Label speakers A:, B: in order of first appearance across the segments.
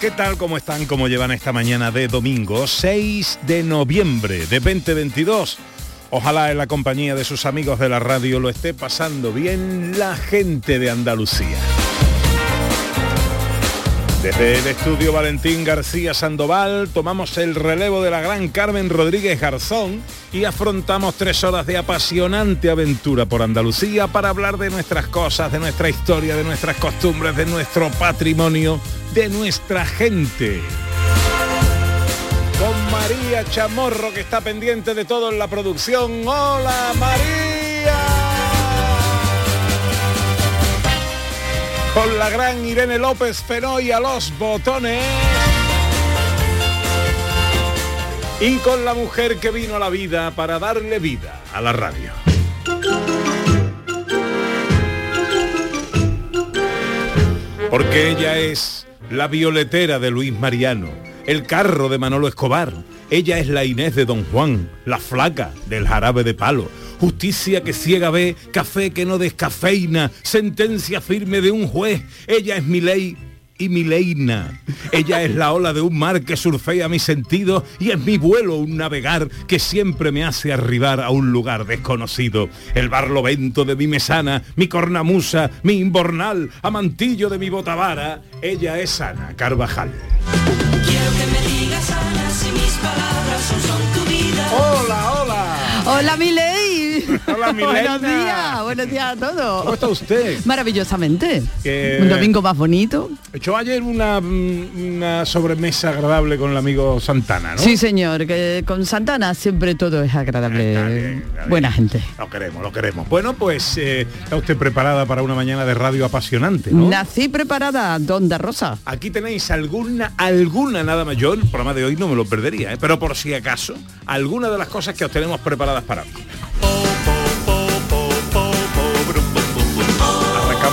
A: ¿Qué tal? ¿Cómo están? ¿Cómo llevan esta mañana de domingo 6 de noviembre de 2022? Ojalá en la compañía de sus amigos de la radio lo esté pasando bien la gente de Andalucía. Desde el estudio Valentín García Sandoval tomamos el relevo de la gran Carmen Rodríguez Garzón y afrontamos tres horas de apasionante aventura por Andalucía para hablar de nuestras cosas, de nuestra historia, de nuestras costumbres, de nuestro patrimonio, de nuestra gente. Con María Chamorro que está pendiente de todo en la producción. ¡Hola María! con la gran Irene López Fenoy a los botones. Y con la mujer que vino a la vida para darle vida a la radio. Porque ella es la violetera de Luis Mariano, el carro de Manolo Escobar. Ella es la Inés de Don Juan, la flaca del jarabe de palo justicia que ciega ve, café que no descafeina, sentencia firme de un juez, ella es mi ley y mi leina. Ella es la ola de un mar que surfea mis sentidos y es mi vuelo un navegar que siempre me hace arribar a un lugar desconocido. El barlovento de mi mesana, mi cornamusa, mi imbornal, amantillo de mi botavara. Ella es Ana Carvajal.
B: Quiero que me digas Ana si mis palabras son tu vida.
A: Hola, hola.
C: Hola, mi ley.
A: Hola,
C: buenos días, buenos días a todos.
A: ¿Cómo está usted?
C: Maravillosamente. Un domingo más bonito.
A: Echó ayer una, una sobremesa agradable con el amigo Santana, ¿no?
C: Sí, señor, que con Santana siempre todo es agradable.
A: Está bien, está bien.
C: Buena gente.
A: Lo queremos, lo queremos. Bueno, pues eh, está usted preparada para una mañana de radio apasionante, ¿no?
C: Nací preparada, Donda Rosa.
A: Aquí tenéis alguna, alguna nada más. Yo el programa de hoy no me lo perdería, ¿eh? pero por si acaso, alguna de las cosas que os tenemos preparadas para hoy.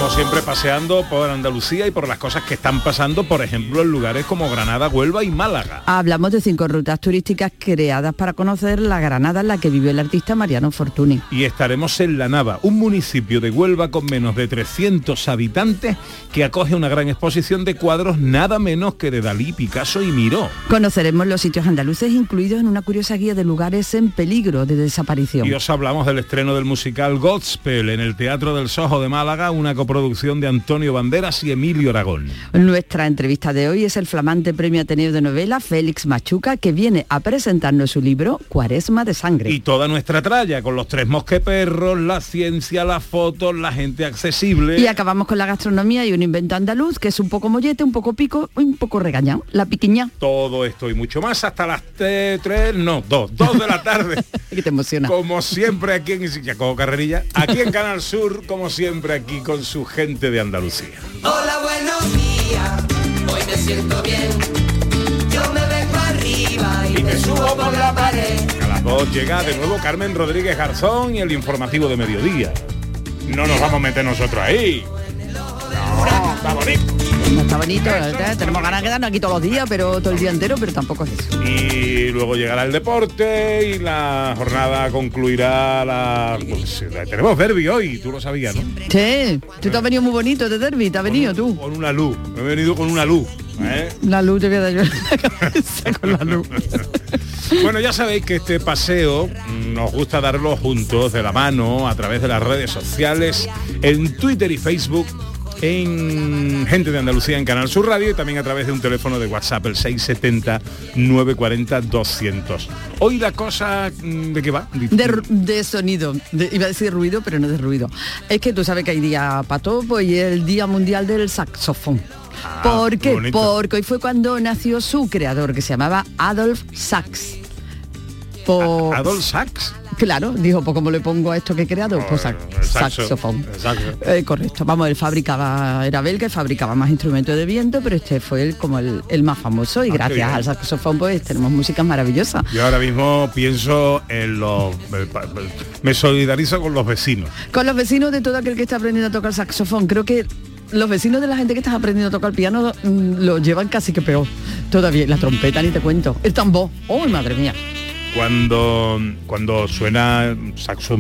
A: Siempre paseando por Andalucía y por las cosas que están pasando, por ejemplo, en lugares como Granada, Huelva y Málaga.
C: Hablamos de cinco rutas turísticas creadas para conocer la Granada en la que vivió el artista Mariano Fortuny.
A: y estaremos en La Nava, un municipio de Huelva con menos de 300 habitantes que acoge una gran exposición de cuadros nada menos que de Dalí, Picasso y Miró.
C: Conoceremos los sitios andaluces incluidos en una curiosa guía de lugares en peligro de desaparición.
A: Y os hablamos del estreno del musical Godspell en el Teatro del Sojo de Málaga, una coproducción de Antonio Banderas y Emilio Aragón.
C: Nuestra entrevista de hoy es el flamante premio Ateneo de novela Félix Machuca que viene a presentarnos su libro Cuaresma de Sangre.
A: Y toda nuestra tralla con los tres mosqueperros, la ciencia, las fotos, la gente accesible.
C: Y acabamos con la gastronomía y un invento andaluz que es un poco mollete, un poco pico un poco regañado. La piquiña.
A: Todo esto y mucho más hasta las 3, no, 2, 2 de la tarde.
C: que te emociona.
A: Como siempre aquí en Jacobo Carrerilla, aquí en Canal Sur, como siempre aquí con su gente de Andalucía.
B: Hola, buenos días. Hoy me siento bien. Yo me vengo arriba y me subo por la pared.
A: A las 2 llega de nuevo Carmen Rodríguez Garzón y el informativo de mediodía. No nos vamos a meter nosotros ahí. No, está bonito.
C: No está bonito, ¿eh? tenemos ganas de quedarnos aquí todos los días, pero todo el día entero, pero tampoco es eso.
A: Y luego llegará el deporte y la jornada concluirá la... pues, tenemos derbi hoy, tú lo sabías, ¿no?
C: Sí, tú te has venido muy bonito de derby, te has venido tú.
A: Con una luz, me he venido con una luz. ¿eh?
C: La luz te queda yo en la cabeza con la luz.
A: Bueno, ya sabéis que este paseo mm, nos gusta darlo juntos, de la mano, a través de las redes sociales, en Twitter y Facebook, en Gente de Andalucía en Canal Sur Radio y también a través de un teléfono de WhatsApp, el 670-940-200. Hoy la cosa, mm, ¿de qué va?
C: De, sonido, de- iba a decir ruido, pero no de ruido. Es que tú sabes que hay día para todo pues, y el Día Mundial del Saxofón.
A: Ah,
C: ¿Por
A: qué bonito.
C: Porque hoy fue cuando nació su creador, que se llamaba Adolf Sachs. Por-
A: Adolf Sachs.
C: Claro, dijo, pues como le pongo a esto que he creado, pues
A: Eh, saxo,
C: saxofón. Eh, correcto, vamos, él fabricaba, era belga, y fabricaba más instrumentos de viento, pero este fue el, como el, el más famoso y
A: Ah,
C: gracias al saxofón pues tenemos músicas maravillosas.
A: Yo ahora mismo pienso en los... Me solidarizo con los vecinos.
C: Con los vecinos de todo aquel que está aprendiendo a tocar saxofón, creo que los vecinos de la gente que está aprendiendo a tocar piano mm, lo llevan casi que peor. Todavía, la trompeta ni te cuento. El tambor, oh madre mía.
A: Cuando, cuando suena saxo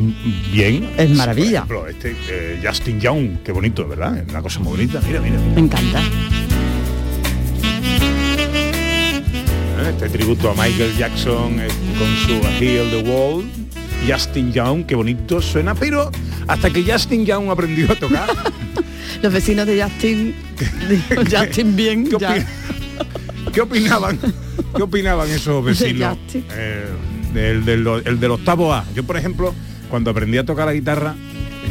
A: bien...
C: Es maravilla.
A: Por ejemplo, este eh, Justin Young, qué bonito, ¿verdad? Es una cosa muy bonita. Mira, mira.
C: Me encanta.
A: ¿eh? Este tributo a Michael Jackson eh, con su A Heal the Wall. Justin Young, qué bonito suena, pero hasta que Justin Young aprendió a tocar,
C: Los vecinos de Justin, Justin bien,
A: ¿qué,
C: ya.
A: Qué opinaban? ¿Qué opinaban esos vecinos? Eh, del, del, el del octavo A. Yo, por ejemplo, cuando aprendí a tocar la guitarra,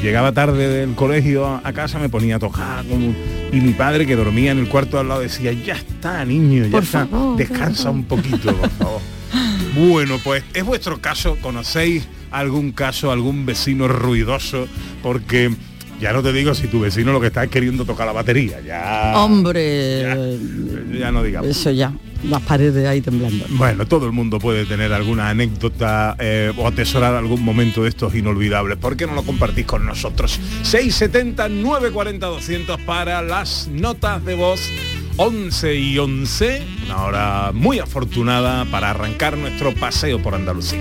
A: llegaba tarde del colegio a, a casa, me ponía a tocar como- y mi padre que dormía en el cuarto al lado decía, ya está, niño, ya
C: Por
A: está,
C: favor,
A: descansa un poquito, por favor. Bueno, pues es vuestro caso, ¿conocéis algún caso, algún vecino ruidoso? Porque ya no te digo si tu vecino lo que está es queriendo tocar la batería, ya...
C: Hombre,
A: Ya, ya no digamos.
C: eso ya, las paredes ahí temblando.
A: Bueno, todo el mundo puede tener alguna anécdota eh, o atesorar algún momento de estos inolvidables. ¿Por qué no lo compartís con nosotros? 670 940 200 para las notas de voz 11 y 11, una hora muy afortunada para arrancar nuestro paseo por Andalucía.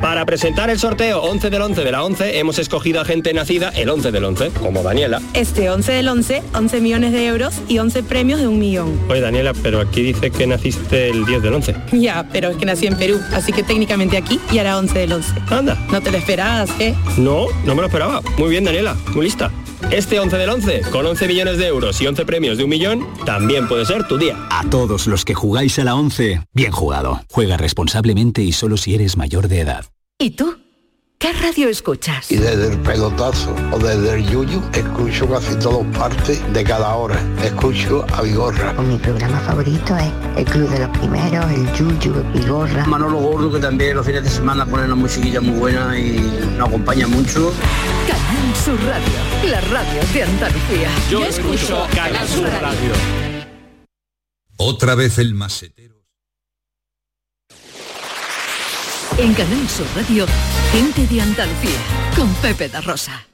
D: Para presentar el sorteo 11 del 11 de la 11 hemos escogido a gente nacida el 11 del 11, como Daniela.
E: Este 11 del 11, 11 millones de euros y 11 premios de un millón.
D: Oye Daniela, pero aquí dice que naciste el 10 del 11.
E: Ya, pero es que nací en Perú, así que técnicamente aquí y hará 11 del 11.
D: Anda.
E: No te lo esperabas, ¿eh?
D: No, no me lo esperaba. Muy bien Daniela, muy lista. Este 11 del 11, con 11 millones de euros y 11 premios de un millón, también puede ser tu día.
F: A todos los que jugáis a la 11, bien jugado. Juega responsablemente y solo si eres mayor de edad.
G: ¿Y tú? ¿Qué radio escuchas?
H: Y desde el pelotazo o desde el yuyu, escucho casi todas partes de cada hora. Escucho a Vigorra.
I: Mi programa favorito es El Club de los Primeros, El Yuyu, Vigorra.
J: Manolo Gordo, que también los fines de semana pone una musiquilla muy buena y nos acompaña mucho.
G: Canal Sur Radio, la radio de Andalucía.
D: Yo escucho Canal Sur Radio.
K: Otra vez el masetero.
G: En Canal Sur Radio, gente de Andalucía con Pepe da Rosa.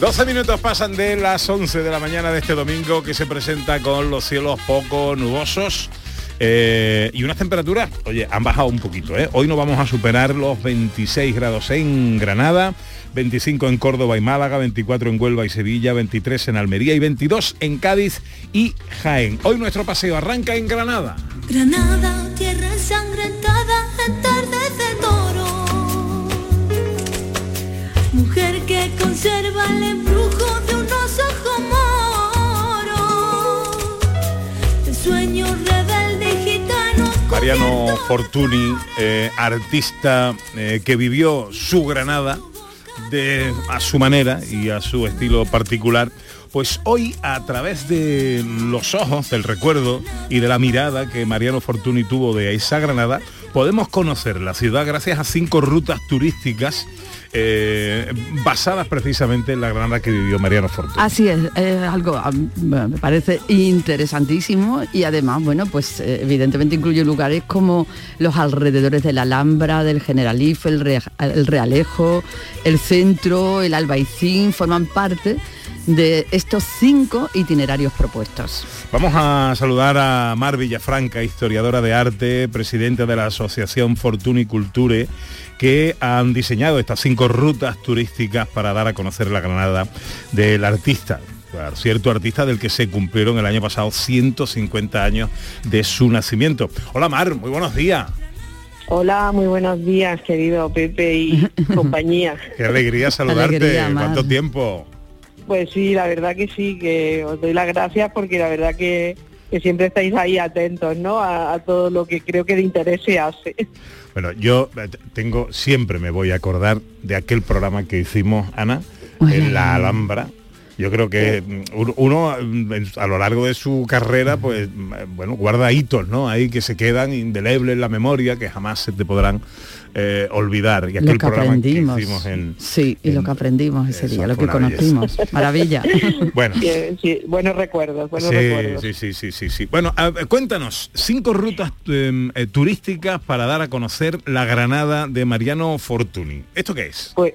A: 12 minutos pasan de las 11 de la mañana de este domingo que se presenta con los cielos poco nubosos. Eh, y unas temperaturas, oye, han bajado un poquito. ¿eh? Hoy no vamos a superar los 26 grados en Granada, 25 en Córdoba y Málaga, 24 en Huelva y Sevilla, 23 en Almería y 22 en Cádiz y Jaén. Hoy nuestro paseo arranca en Granada.
L: Granada, tierra ensangrentada, en tardes de toro. Mujer que conserva el embrujo
A: Mariano Fortuny, eh, artista eh, que vivió su Granada de, a su manera y a su estilo particular, pues hoy a través de los ojos, del recuerdo y de la mirada que Mariano Fortuny tuvo de esa Granada, podemos conocer la ciudad gracias a cinco rutas turísticas eh, basadas precisamente en la Granada que vivió Mariano Fortuny.
C: Así es, es algo a mí me parece interesantísimo y además, bueno, pues eh, evidentemente incluye lugares como los alrededores de la Alhambra, del Generalife, el, Re- el Realejo, el centro, el Albaicín, forman parte de estos cinco itinerarios propuestos.
A: Vamos a saludar a Mar Villafranca, historiadora de arte, presidente de la Asociación Fortuna y Culture, que han diseñado estas cinco rutas turísticas para dar a conocer la Granada del artista. Claro, cierto artista del que se cumplieron el año pasado 150 años de su nacimiento. Hola Mar, muy buenos días.
M: Hola, muy buenos días, querido Pepe y compañía.
A: Qué alegría saludarte.
C: Alegría.
A: ¿Cuánto tiempo?
M: Pues sí, la verdad que sí, que os doy las gracias porque la verdad que, que siempre estáis ahí atentos, ¿no? A, a todo lo que creo que de interés se hace.
A: Bueno, yo eh, tengo, siempre me voy a acordar de aquel programa que hicimos, Ana, en la Alhambra. Yo creo que mm, uno- mm, a lo largo de su carrera, pues mm, bueno, guarda hitos, ¿no? Ahí que se quedan indelebles en la memoria, que jamás se te podrán eh, olvidar. Y
C: Lo
A: aquel
C: que
A: programa
C: aprendimos.
A: que hicimos en.
C: Sí, y lo que aprendimos ese
A: Eso
C: día, lo que
A: belleza.
C: conocimos. Maravilla.
A: Bueno.
M: Sí, sí, buenos recuerdos, buenos
A: Sí,
M: recuerdos.
A: sí, sí, sí, sí, sí. Bueno, a cuéntanos, cinco rutas em, eh, turísticas para dar a conocer la Granada de Mariano Fortuny. ¿Esto qué es?
M: Pues,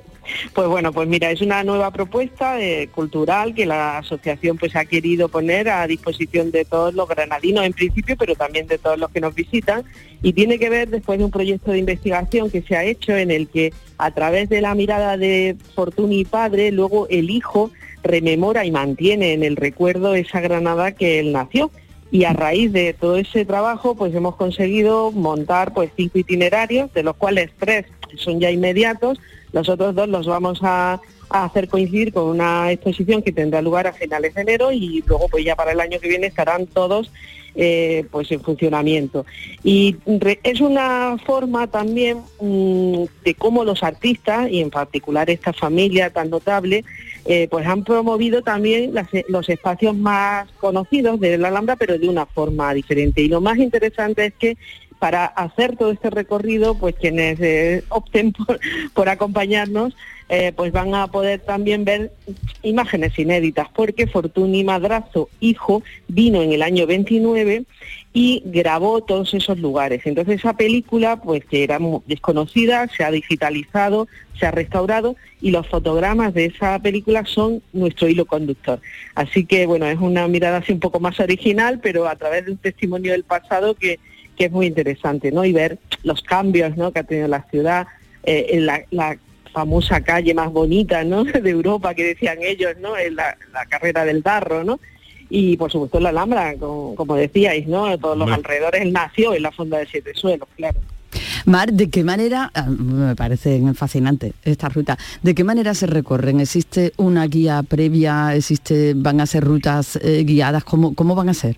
M: pues bueno, pues mira, es una nueva propuesta eh, cultural que la asociación pues ha querido poner a disposición de todos los granadinos en principio, pero también de todos los que nos visitan y tiene que ver después de un proyecto de investigación que se ha hecho en el que a través de la mirada de Fortuny padre, luego el hijo rememora y mantiene en el recuerdo esa Granada que él nació. Y a raíz de todo ese trabajo, pues hemos conseguido montar pues cinco itinerarios, de los cuales tres son ya inmediatos, los otros dos los vamos a, hacer coincidir con una exposición que tendrá lugar a finales de enero y luego pues ya para el año que viene estarán todos eh, pues en funcionamiento. Y es una forma también mm, de cómo los artistas, y en particular esta familia tan notable, eh, pues han promovido también los espacios más conocidos de la Alhambra, pero de una forma diferente. Y lo más interesante es que para hacer todo este recorrido, pues quienes eh, opten por, acompañarnos, eh, pues van a poder también ver imágenes inéditas, porque Fortuny Madrazo, hijo, vino en el año 29 y grabó todos esos lugares. Entonces esa película, pues que era desconocida, se ha digitalizado, se ha restaurado y los fotogramas de esa película son nuestro hilo conductor. Así que bueno, es una mirada así un poco más original, pero a través de un testimonio del pasado que, que es muy interesante, ¿no? Y ver los cambios, ¿no? Que ha tenido la ciudad, eh, en la, la famosa calle más bonita, ¿no? De Europa que decían ellos, ¿no? En la, la carrera del Darro, ¿no? Y por supuesto la Alhambra, como, como decíais, ¿no? Todos los alrededores, nació en la Fonda de Siete Suelos, claro.
C: Mar, ¿de qué manera, ah, me parece fascinante esta ruta, de qué manera se recorren? ¿Existe una guía previa? ¿Existe, van a ser rutas eh, guiadas? ¿Cómo, ¿Cómo van a ser?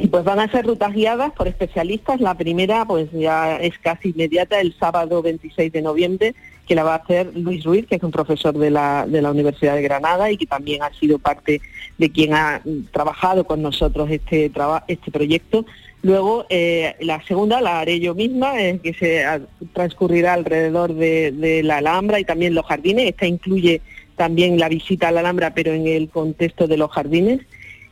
M: Sí, pues van a ser rutas guiadas por especialistas. La primera, pues ya es casi inmediata, el sábado 26 de noviembre, que la va a hacer Luis Ruiz, que es un profesor de la, de la Universidad de Granada y que también ha sido parte de quien ha trabajado con nosotros este, este proyecto. Luego, eh, la segunda la haré yo misma, eh, que se transcurrirá alrededor de, de la Alhambra y también los jardines. Esta incluye también la visita a la Alhambra, pero en el contexto de los jardines.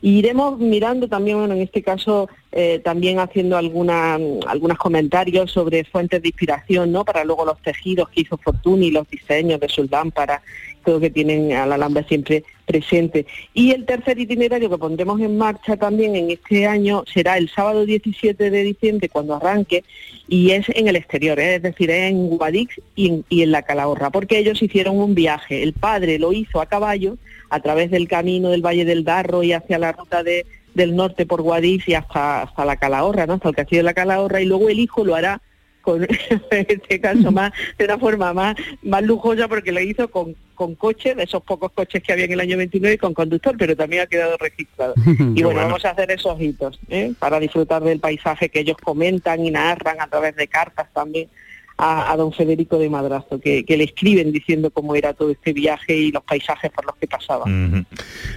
M: Y iremos mirando también, bueno, en este caso, eh, también haciendo alguna, algunos comentarios sobre fuentes de inspiración, ¿no? Para luego los tejidos que hizo Fortuny, los diseños de sus lámparas, todo que tienen a la Alhambra siempre presente. Y el tercer itinerario que pondremos en marcha también en este año será el sábado 17 de diciembre, cuando arranque, y es en el exterior, ¿eh? es decir, en Guadix y en la Calahorra, porque ellos hicieron un viaje. El padre lo hizo a caballo a través del camino del Valle del Darro y hacia la ruta de, del norte por Guadix y hasta, hasta la Calahorra, ¿no? hasta el castillo de la Calahorra, y luego el hijo lo hará con, en este caso más de una forma más, más lujosa porque lo hizo con, con coche, de esos pocos coches que había en el año 29 y con conductor, pero también ha quedado registrado. Y bueno. vamos a hacer esos hitos ¿eh? para disfrutar del paisaje que ellos comentan y narran a través de cartas también a, a don Federico de Madrazo, que, que le escriben diciendo cómo era todo este viaje y los paisajes por los que pasaba.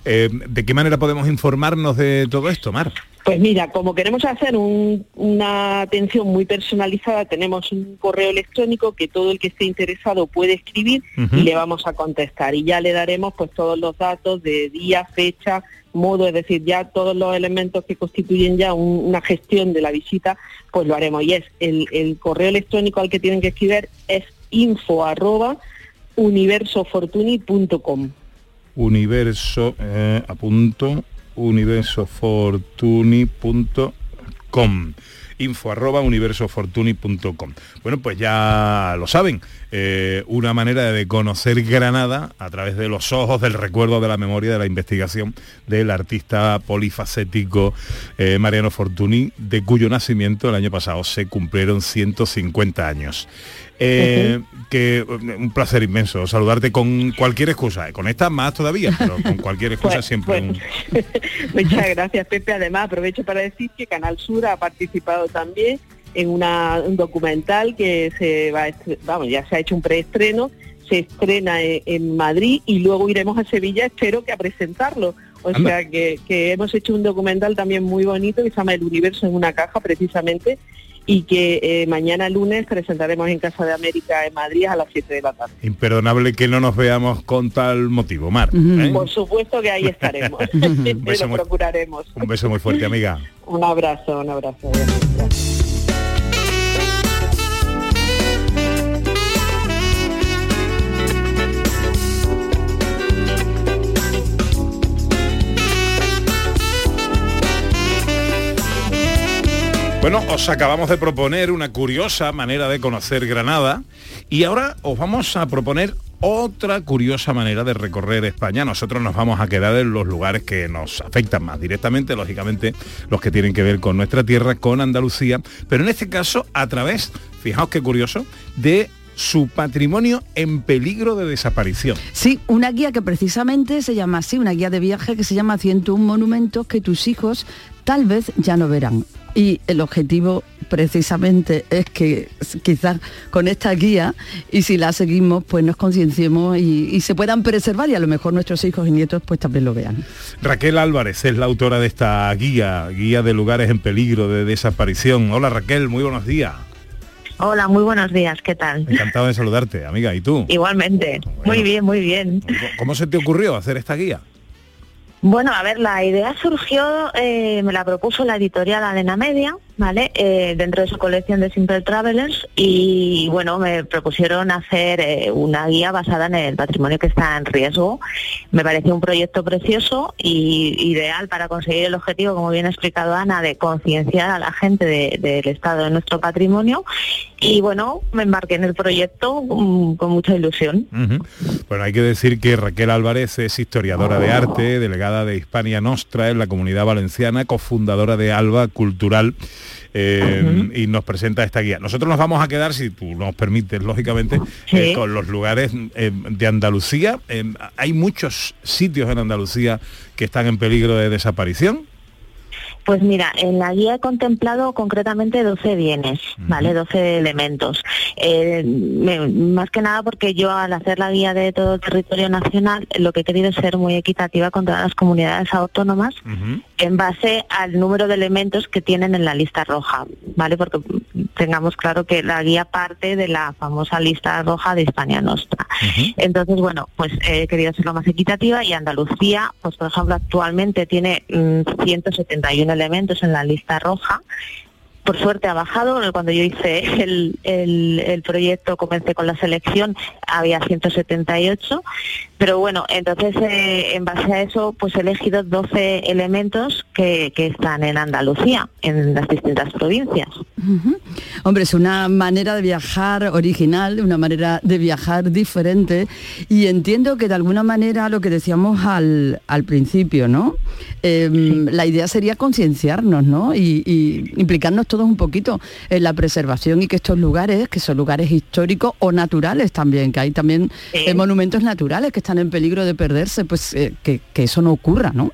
A: Eh, ¿De qué manera podemos informarnos de todo esto, Mar?
M: Pues mira, como queremos hacer un- una atención muy personalizada, tenemos un correo electrónico que todo el que esté interesado puede escribir y le vamos a contestar. Y ya le daremos pues todos los datos de día, fecha, modo, es decir, ya todos los elementos que constituyen ya un- una gestión de la visita, pues lo haremos. Y es el, el correo electrónico al que tienen que escribir es info arroba universofortuni.com.
A: Universo, eh, apunto, universofortuny.com. info arroba universofortuny.com. Bueno, pues ya lo saben, eh, una manera de conocer Granada a través de los ojos, del recuerdo, de la memoria, de la investigación del artista polifacético eh, Mariano Fortuny, de cuyo nacimiento el año pasado se cumplieron 150 años. Eh, que un placer inmenso saludarte con cualquier excusa, con esta más todavía, pero con cualquier excusa
M: Pues-
A: siempre. un-
M: Muchas gracias, Pepe. Además, aprovecho para decir que Canal Sur ha participado también en una- un documental que se va, a vamos, ya se ha hecho un preestreno, se estrena en, en Madrid y luego iremos a Sevilla, espero que a presentarlo. O
A: Anda.
M: sea que, que hemos hecho un documental también muy bonito que se llama El Universo en una caja, precisamente, y que eh, mañana lunes presentaremos en Casa de América en Madrid a las 7 de la tarde.
A: Imperdonable que no nos veamos con tal motivo, Mar. ¿eh?
M: Por supuesto que ahí estaremos.
A: beso
M: Lo
A: muy-
M: procuraremos.
A: Un beso muy fuerte, amiga.
M: Un abrazo, un abrazo.
A: Bueno, os acabamos de proponer una curiosa manera de conocer Granada y ahora os vamos a proponer otra curiosa manera de recorrer España. Nosotros nos vamos a quedar en los lugares que nos afectan más directamente, lógicamente los que tienen que ver con nuestra tierra, con Andalucía, pero en este caso a través, fijaos qué curioso, de su patrimonio en peligro de desaparición.
C: Sí, una guía que precisamente se llama así, una guía de viaje que se llama 101 monumentos que tus hijos tal vez ya no verán. Y el objetivo precisamente es que quizás con esta guía y si la seguimos pues nos concienciemos y, y se puedan preservar y a lo mejor nuestros hijos y nietos pues también lo vean.
A: Raquel Álvarez es la autora de esta guía, guía de lugares en peligro de desaparición. Hola Raquel, muy buenos días.
N: Hola, muy buenos días, ¿qué tal?
A: Encantado de saludarte, amiga. ¿Y tú?
N: Igualmente, muy bien, muy bien.
A: ¿Cómo se te ocurrió hacer esta guía?
N: Bueno, a ver, la idea surgió, eh, me la propuso la editorial Adena Media, ¿vale? Eh, dentro de su colección de Simple Travelers y bueno, me propusieron hacer eh, una guía basada en el patrimonio que está en riesgo. Me pareció un proyecto precioso y ideal para conseguir el objetivo, como bien ha explicado Ana, de concienciar a la gente de- del estado de nuestro patrimonio y bueno, me embarqué en el proyecto mm, con mucha ilusión.
A: Bueno, hay que decir que Raquel Álvarez es historiadora de arte, delegada de Hispania Nostra en la comunidad valenciana, cofundadora de Alba Cultural. Eh, y nos presenta esta guía. Nosotros nos vamos a quedar, si tú nos permites, lógicamente, eh, con los lugares eh, de Andalucía. Eh, hay muchos sitios en Andalucía que están en peligro de desaparición.
N: Pues mira, en la guía he contemplado concretamente 12 bienes, ¿vale? 12 elementos. Eh, me- más que nada porque yo al hacer la guía de todo el territorio nacional lo que he querido es ser muy equitativa con todas las comunidades autónomas en base al número de elementos que tienen en la lista roja, ¿vale? Porque tengamos claro que la guía parte de la famosa lista roja de Hispania Nostra. Entonces, bueno, pues he querido ser lo más equitativa y Andalucía, pues por ejemplo, actualmente tiene mm, 171 elementos en la lista roja. Por suerte ha bajado, cuando yo hice el, el- el proyecto, comencé con la selección, había 178, pero bueno, entonces eh, en base a eso, pues he elegido 12 elementos que, que están en Andalucía, en las distintas provincias.
C: Ujú. Hombre, es una manera de viajar original, una manera de viajar diferente y entiendo que de alguna manera lo que decíamos al, al principio, ¿no? Em, La idea sería concienciarnos, ¿no? Y, y implicarnos todos un poquito en la preservación y que estos lugares, que son lugares históricos o naturales también, que hay también eh, monumentos naturales que están en peligro de perderse, pues eh, que, que eso no ocurra, ¿no?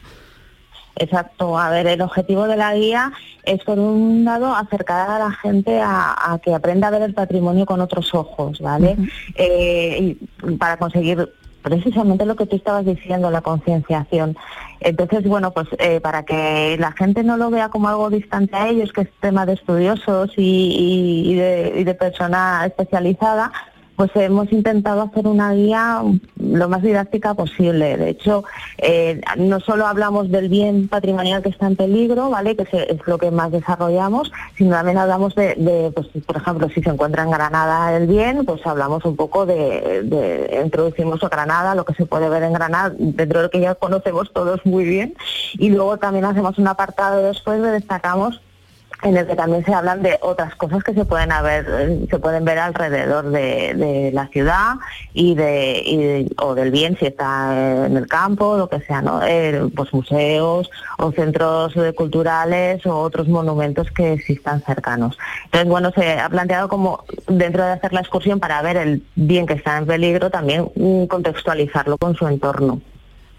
N: Exacto, a ver, el objetivo de la guía es por un lado acercar a la gente a, a que aprenda a ver el patrimonio con otros ojos, ¿vale? Eh, y para conseguir precisamente lo que tú estabas diciendo, la concienciación. Entonces, bueno, pues eh, para que la gente no lo vea como algo distante a ellos, que es tema de estudiosos y, y- y de, y de persona especializada, pues hemos intentado hacer una guía lo más didáctica posible. De hecho, eh, no solo hablamos del bien patrimonial que está en peligro, ¿vale? Que es lo que más desarrollamos, sino también hablamos de, de, pues, por ejemplo, si se encuentra en Granada el bien, pues hablamos un poco de, de- introducimos a Granada, lo que se puede ver en Granada, dentro de lo que ya conocemos todos muy bien, y luego también hacemos un apartado después de destacamos en el que también se hablan de otras cosas que se pueden haber, eh, se pueden ver alrededor de, la ciudad y de, y de- o del bien si está en el campo, lo que sea, ¿no? Eh, pues museos o centros eh, culturales o otros monumentos que existan cercanos. Entonces, bueno, se ha planteado como dentro de hacer la excursión para ver el bien que está en peligro, también mm, contextualizarlo con su entorno.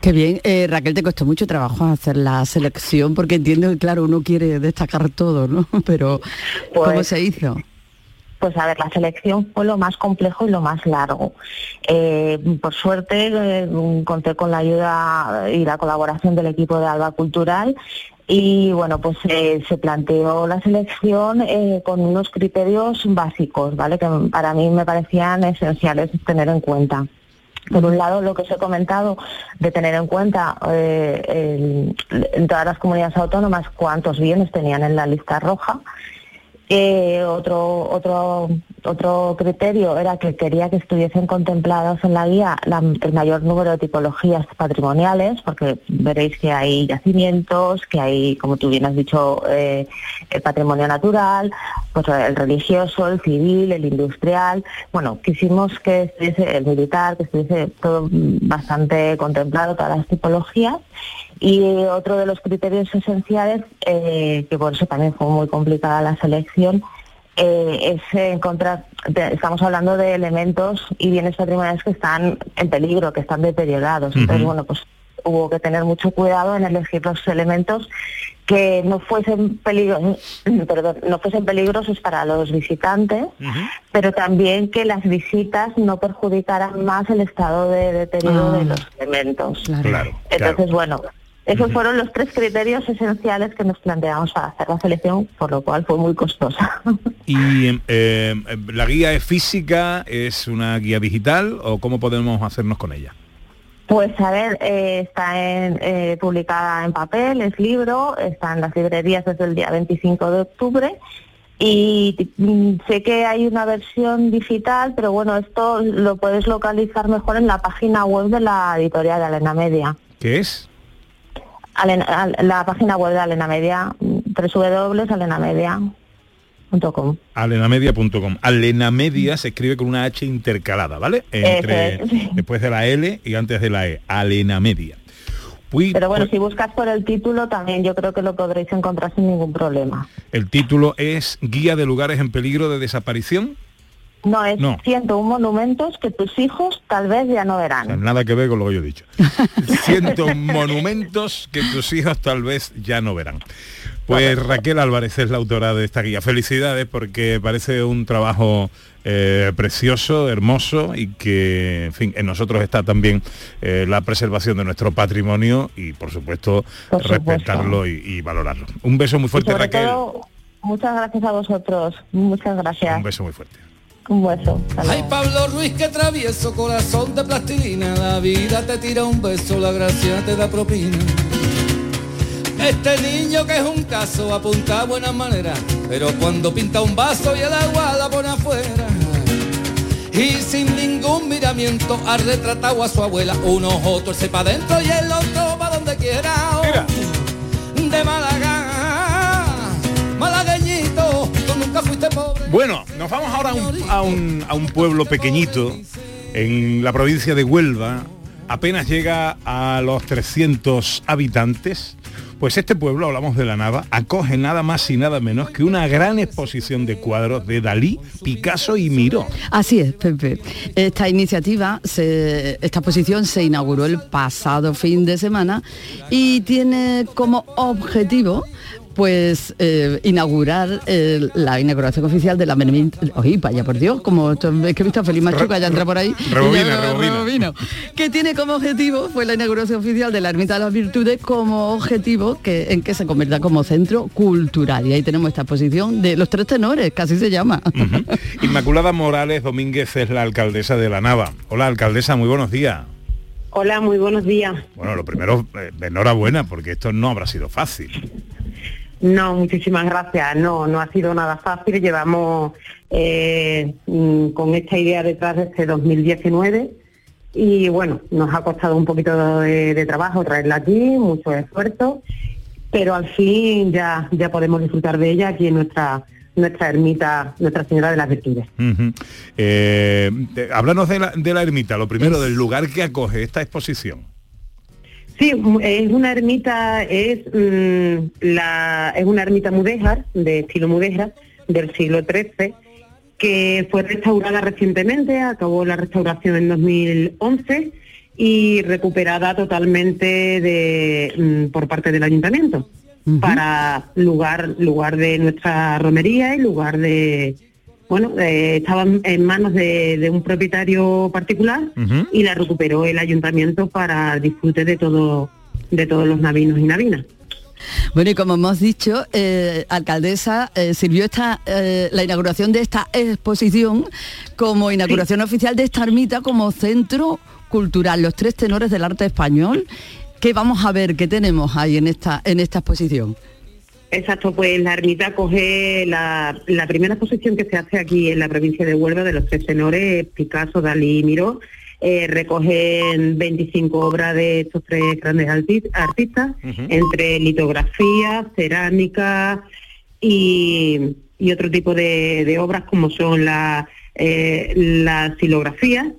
C: Qué bien. Eh, Raquel, te costó mucho trabajo hacer la selección porque entiendo que, claro, uno quiere destacar todo, ¿no? Pero, ¿cómo
N: Pues-
C: se hizo?
N: Pues a ver, la selección fue lo más complejo y lo más largo. Eh, por suerte eh, conté con la ayuda y la colaboración del equipo de Alba Cultural y bueno, pues eh, se planteó la selección eh, con unos criterios básicos, ¿vale? Que para mí me parecían esenciales tener en cuenta. Por un lado, lo que os he comentado de tener en cuenta eh, en todas las comunidades autónomas cuántos bienes tenían en la lista roja. Eh, otro, otro, otro criterio era que quería que estuviesen contemplados en la guía el mayor número de tipologías patrimoniales, porque veréis que hay yacimientos, que hay, como tú bien has dicho, eh, el patrimonio natural, pues el religioso, el civil, el industrial. Bueno, quisimos que estuviese el militar, que estuviese todo bastante contemplado, todas las tipologías. Y otro de los criterios esenciales, eh, que por eso también fue muy complicada la selección, eh, es encontrar, estamos hablando de elementos y bienes patrimoniales que están en peligro, que están deteriorados. Entonces, bueno, pues hubo que tener mucho cuidado en elegir los elementos que no fuesen peligros, perdón, no fuesen peligrosos para los visitantes, pero también que las visitas no perjudicaran más el estado de deterioro
C: Ah.
N: de los elementos.
A: Claro,
N: Entonces, bueno, esos fueron los tres criterios esenciales que nos planteamos para hacer la selección, por lo cual fue muy costosa.
A: ¿Y eh, la guía es física, es una guía digital o cómo podemos hacernos con ella?
N: Pues a ver, eh, está en, eh, publicada en papel, es libro, está en las librerías desde el día 25 de octubre y sé que hay una versión digital, pero bueno, esto lo puedes localizar mejor en la página web de la editorial de Alena Media.
A: ¿Qué es?
N: La página web de Alena Media, www.alenamedia.com.
A: alenamedia.com. Alenamedia se escribe con una H intercalada, ¿vale? Entre, después de la L y antes de la E. Alenamedia. Pues,
N: Pero bueno, si buscas por el título también yo creo que lo podréis encontrar sin ningún problema.
A: El título es Guía de lugares en peligro de desaparición.
N: No, es
A: No.
N: 101 monumentos que tus hijos tal vez ya no verán.
A: Nada que ver con lo que yo he dicho. Cientos monumentos que tus hijos tal vez ya no verán. Pues Raquel Álvarez es la autora de esta guía. Felicidades porque parece un trabajo eh, precioso, hermoso y que, en fin, en nosotros está también eh, la preservación de nuestro patrimonio y, por supuesto,
N: Por supuesto.
A: respetarlo y, y valorarlo. Un beso muy fuerte, Raquel.
N: todo, muchas gracias a vosotros. Muchas gracias.
A: Un beso muy fuerte.
N: Un beso.
O: Ay. Pablo Ruiz, que travieso, corazón de plastilina. La vida te tira un beso, la gracia te da propina. Este niño que es un caso apunta a buenas maneras, pero cuando pinta un vaso y el agua la pone afuera. Y sin ningún miramiento ha retratado a su abuela. Un ojo torce para adentro y el otro para donde quiera. De Málaga,
A: Bueno, nos vamos ahora a un, pueblo pequeñito en la provincia de Huelva. Apenas llega a los 300 habitantes. Pues este pueblo, hablamos de la Nava, acoge nada más y nada menos que una gran exposición de cuadros de Dalí, Picasso y Miró.
C: Así es, Pepe. Esta iniciativa, esta exposición se inauguró el pasado fin de semana y tiene como objetivo pues eh, inaugurar eh, la inauguración oficial de la Menemit... Oye, vaya por Dios, como esto- es que he visto a Feliz Machuca ya entra por ahí. y ya
A: rebobina, rebobina.
C: rebobino. Que tiene como objetivo, fue la inauguración oficial de la Ermita de las Virtudes, como objetivo que, en que se convierta como centro cultural. Y ahí tenemos esta exposición de los tres tenores, que así se llama.
A: Inmaculada Morales Domínguez es la alcaldesa de la Nava. Hola, alcaldesa, muy buenos días.
P: Hola, muy buenos días.
A: Bueno, lo primero, eh, enhorabuena, porque esto no habrá sido fácil.
P: No, muchísimas gracias. No, no ha sido nada fácil. Llevamos eh, mm, con esta idea detrás desde 2019 y bueno, nos ha costado un poquito de, de trabajo traerla aquí, mucho esfuerzo.
M: pero al fin ya, ya podemos disfrutar de ella aquí en nuestra nuestra ermita, Nuestra Señora de las Virtudes.
A: Eh, háblanos de la, de la ermita, lo primero, del lugar que acoge esta exposición.
M: Sí, es una ermita, es mm, la es una ermita mudéjar, de estilo mudéjar, del siglo XIII, que fue restaurada recientemente, acabó la restauración en 2011 y recuperada totalmente de, mm, por parte del ayuntamiento para lugar lugar de nuestra romería y lugar de bueno eh, estaba en- manos de, de un propietario particular y la recuperó el ayuntamiento para disfrute de todo de todos los navinos y navinas.
C: Bueno, y como hemos dicho, eh, alcaldesa, eh, sirvió esta, eh, la inauguración de esta exposición como inauguración oficial de esta ermita como centro cultural, los tres tenores del arte español. ¿Qué vamos a ver? ¿Qué tenemos ahí en esta, en esta exposición?
M: Exacto, pues la ermita coge la, la primera exposición que se hace aquí en la provincia de Huelva de los tres tenores, Picasso, Dalí y Miró, eh, recogen 25 obras de estos tres grandes arti- artistas, entre litografía, cerámica y, y otro tipo de, de obras como son la, eh, la silografía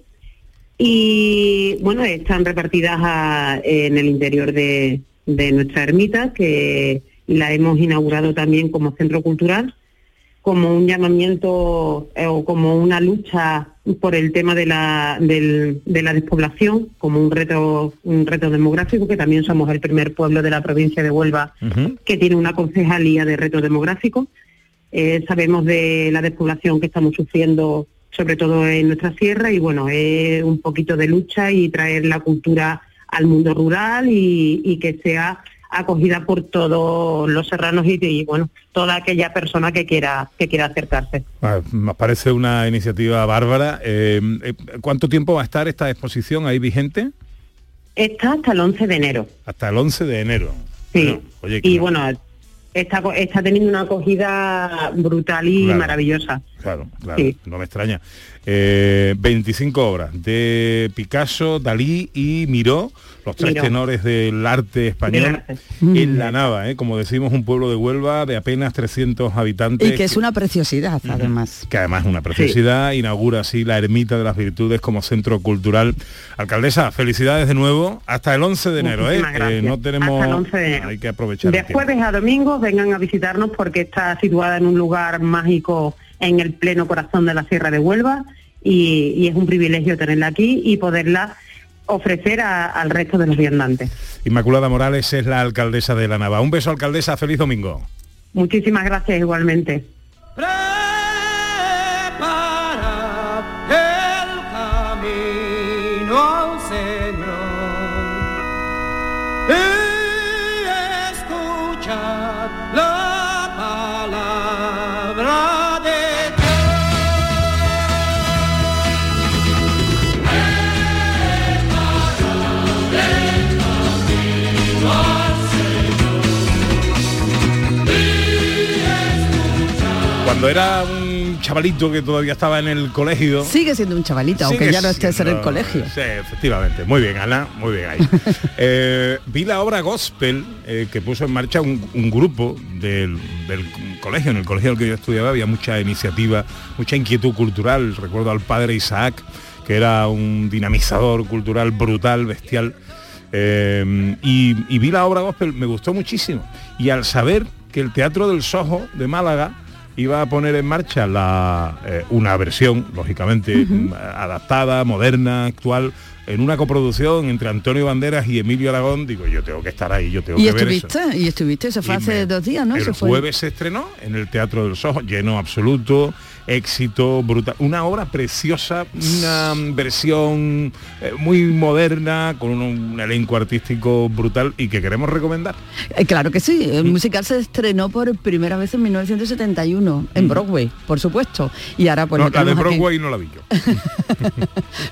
M: y bueno, están repartidas a- en el interior de, de nuestra ermita, que la hemos inaugurado también como centro cultural, como un llamamiento eh, o como una lucha por el tema de la, del- de la despoblación, como un reto, un reto demográfico, que también somos el primer pueblo de la provincia de Huelva que tiene una concejalía de reto demográfico. Eh, sabemos de la despoblación que estamos sufriendo, sobre todo en nuestra sierra, y bueno, es un poquito de lucha y traer la cultura al mundo rural y, y que sea acogida por todos los serranos y, y, bueno, toda aquella persona que quiera que quiera acercarse.
A: Ah, Me parece una iniciativa bárbara. Eh, eh, ¿Cuánto tiempo va a estar esta exposición ahí vigente?
M: Está hasta el 11 de enero.
A: Hasta el 11 de enero.
M: Sí.
A: Bueno, oye,
M: y bueno, está, está teniendo una acogida brutal y
A: Claro.
M: maravillosa.
A: Claro, claro,
M: Sí.
A: no me extraña. Eh, 25 obras de Picasso, Dalí y Miró, los tres
M: Miró.
A: tenores del arte español, en la nava, ¿eh? como decimos, un pueblo de Huelva de apenas 300 habitantes.
C: Y que es una preciosidad, además.
A: que además es una preciosidad, inaugura así la Ermita de las Virtudes como centro cultural. Alcaldesa, felicidades de nuevo, hasta el 11 de enero, ¿eh? No tenemos,
M: Hasta el 11 de enero.
A: hay que aprovechar.
M: De jueves a domingo vengan a visitarnos porque está situada en un lugar mágico en el pleno corazón de la Sierra de Huelva y, y es un privilegio tenerla aquí y poderla ofrecer a- al resto de los viandantes.
A: Inmaculada Morales es la alcaldesa de la Nava. Un beso, alcaldesa, feliz domingo.
M: Muchísimas gracias igualmente.
O: el camino al Señor y la
A: Cuando era un chavalito que todavía estaba en el colegio.
C: Sigue siendo un chavalito, aunque ya no estés en el colegio.
A: Sí, efectivamente. Muy bien, Ana, muy bien ahí. Eh, vi la obra Gospel eh, que puso en marcha un, un grupo del, del colegio. En el colegio en el que yo estudiaba había mucha iniciativa, mucha inquietud cultural. Recuerdo al padre Isaac, que era un dinamizador cultural brutal, bestial. Eh, y, y vi la obra Gospel, me gustó muchísimo. Y al saber que el Teatro del Soho de Málaga iba a poner en marcha la, eh, una versión, lógicamente, mm, adaptada, moderna, actual, en una coproducción entre Antonio Banderas y Emilio Aragón, digo, yo tengo que estar ahí, yo tengo
C: Y
A: que ver eso.
C: estuviste, y estuviste, eso fue
A: Y
C: hace
A: me-
C: dos días, ¿no?
A: El
C: fue-
A: jueves se estrenó en el Teatro del Soho, lleno absoluto, éxito brutal, una obra preciosa, una mm, versión eh, muy moderna, con un, un elenco artístico brutal y que queremos recomendar.
C: Eh, claro que sí, el musical se estrenó por primera vez en 1971 en Broadway, por supuesto. Y ahora pues
A: No, la de
C: aquí.
A: Broadway no la vi yo.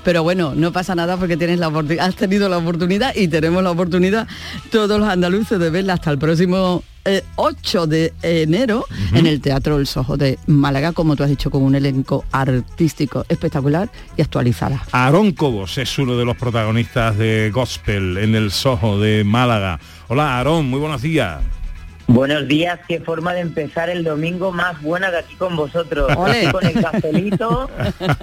C: Pero bueno, no pasa nada porque tienes la has tenido la oportunidad y tenemos la oportunidad todos los andaluces de verla hasta el próximo eh, 8 de enero en el Teatro El Sojo de Málaga, como tú has dicho, con un elenco artístico espectacular y actualizada.
A: Aarón Cobos es uno de los protagonistas de Gospel en el Soho de Málaga. Hola Aarón, muy buenos días.
Q: Buenos días, qué forma de empezar el domingo más buena de aquí con vosotros. Aquí con el cafelito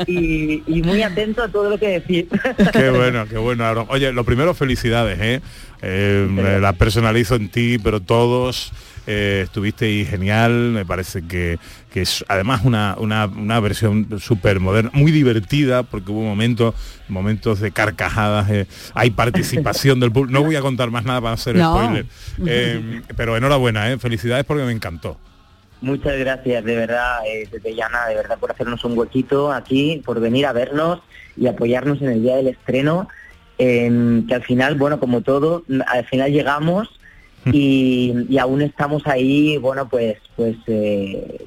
Q: y, y muy atento a todo lo que decís.
A: Qué bueno, qué bueno, Aaron. Oye, lo primero, felicidades, ¿eh? Eh, me la personalizo en ti, pero todos eh, estuvisteis genial, me parece que, que es además una, una, una versión súper moderna, muy divertida, porque hubo momentos, momentos de carcajadas, eh, hay participación del público, no voy a contar más nada para hacer
Q: No.
A: spoiler, Eh, pero enhorabuena, eh, felicidades porque me encantó.
Q: Muchas gracias, de verdad, eh, desde Llana, de verdad, por hacernos un huequito aquí, por venir a vernos y apoyarnos en el día del estreno, que al final, bueno, como todo, al final llegamos y, y aún estamos ahí, bueno, pues, pues eh,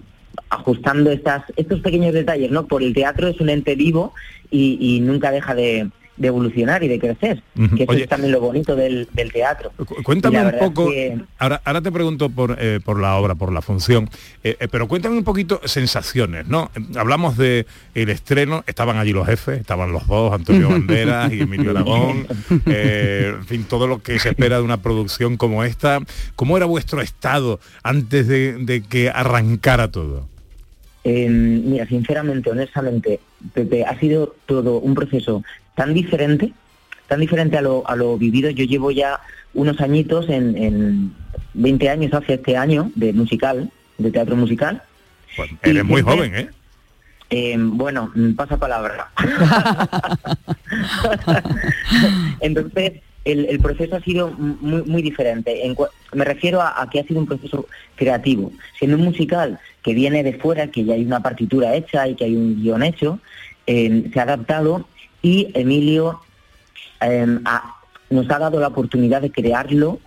Q: ajustando estas, estos pequeños detalles, ¿no? Por el teatro es un ente vivo y, y nunca deja de, de evolucionar y de crecer, que eso
A: Oye.
Q: es también lo bonito del, del teatro.
A: Cuéntame un poco,
Q: que-
A: ahora, ahora te pregunto por, eh, por la obra, por la función, eh, eh, pero cuéntame un poquito sensaciones, ¿no? Hablamos de el estreno, estaban allí los jefes, estaban los dos, Antonio Banderas y Emilio Aragón, en fin, todo lo que se espera de una producción como esta. ¿Cómo era vuestro estado antes de, de que arrancara todo?
Q: Eh, mira, sinceramente, honestamente, Pepe, ha sido todo un proceso tan diferente, tan diferente a lo, a lo vivido. Yo llevo ya unos añitos, en, en 20 años hace este año, de musical, de teatro musical.
A: Eres
Q: Y
A: muy joven, ¿eh?
Q: Eh, bueno, pasa palabra. Entonces, el, el proceso ha sido muy, muy diferente. En me refiero a, a que ha sido un proceso creativo. Siendo un musical que viene de fuera, que ya hay una partitura hecha y que hay un guion hecho, eh, se ha adaptado y Emilio eh, ha- nos ha dado la oportunidad de crearlo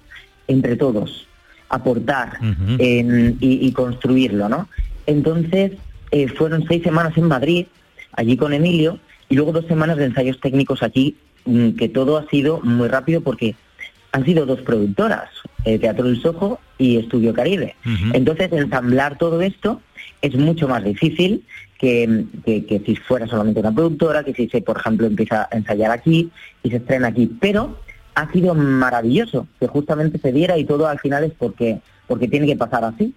Q: entre todos, aportar eh, y, y construirlo, ¿no? Entonces, eh, fueron seis semanas en Madrid, allí con Emilio, y luego dos semanas de ensayos técnicos aquí, mm, que todo ha sido muy rápido porque han sido dos productoras, eh, Teatro del Sojo y Estudio Caribe. Entonces, ensamblar todo esto es mucho más difícil que, si fuera solamente una productora, que si se, por ejemplo, empieza a ensayar aquí y se estrena aquí. Pero ha sido maravilloso que justamente se diera y todo al final es porque, porque tiene que pasar así.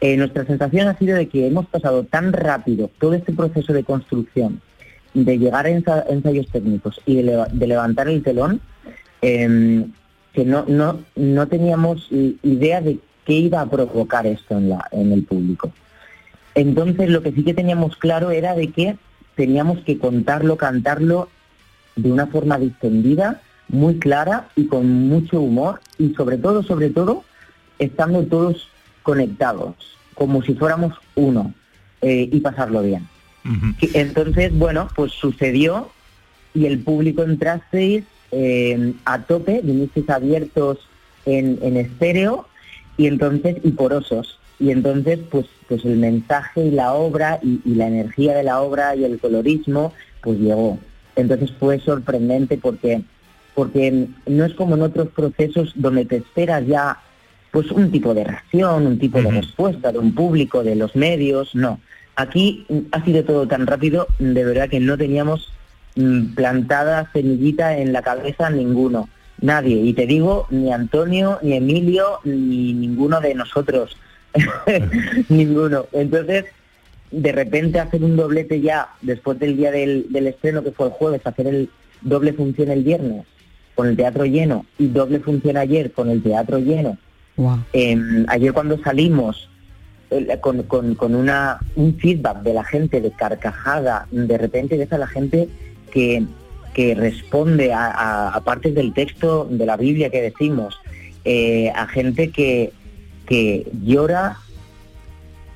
Q: Eh, nuestra sensación ha sido de que hemos pasado tan rápido todo este proceso de construcción, de llegar a ensa- ensayos técnicos y de, de levantar el telón, em, que no, no, no teníamos idea de qué iba a provocar esto en, la, en el público. Entonces lo que sí que teníamos claro era de que teníamos que contarlo, cantarlo de una forma distendida, muy clara y con mucho humor y sobre todo, sobre todo, estando todos conectados, como si fuéramos uno eh, y pasarlo bien. Entonces, bueno, pues sucedió y el público entrasteis eh, a tope, vinisteis abiertos en, en estéreo y entonces y porosos. Y entonces, pues, pues el mensaje y la obra y, y la energía de la obra y el colorismo, pues llegó. Entonces fue sorprendente porque, porque no es como en otros procesos donde te esperas ya pues un tipo de reacción, un tipo de respuesta de un público, de los medios, no. Aquí ha sido todo tan rápido, de verdad que no teníamos mm, plantada semillita en la cabeza ninguno, nadie. Y te digo, ni Antonio, ni Emilio, ni ninguno de nosotros, ninguno. Entonces, de repente hacer un doblete ya, después del día del, del estreno que fue el jueves, hacer el doble función el viernes con el teatro lleno y doble función ayer con el teatro lleno. Eh, ayer cuando salimos eh, con, con- con una, un feedback de la gente de carcajada, de repente ves a la gente que, que responde a, a- a partes del texto de la Biblia que decimos, eh, a gente que, que llora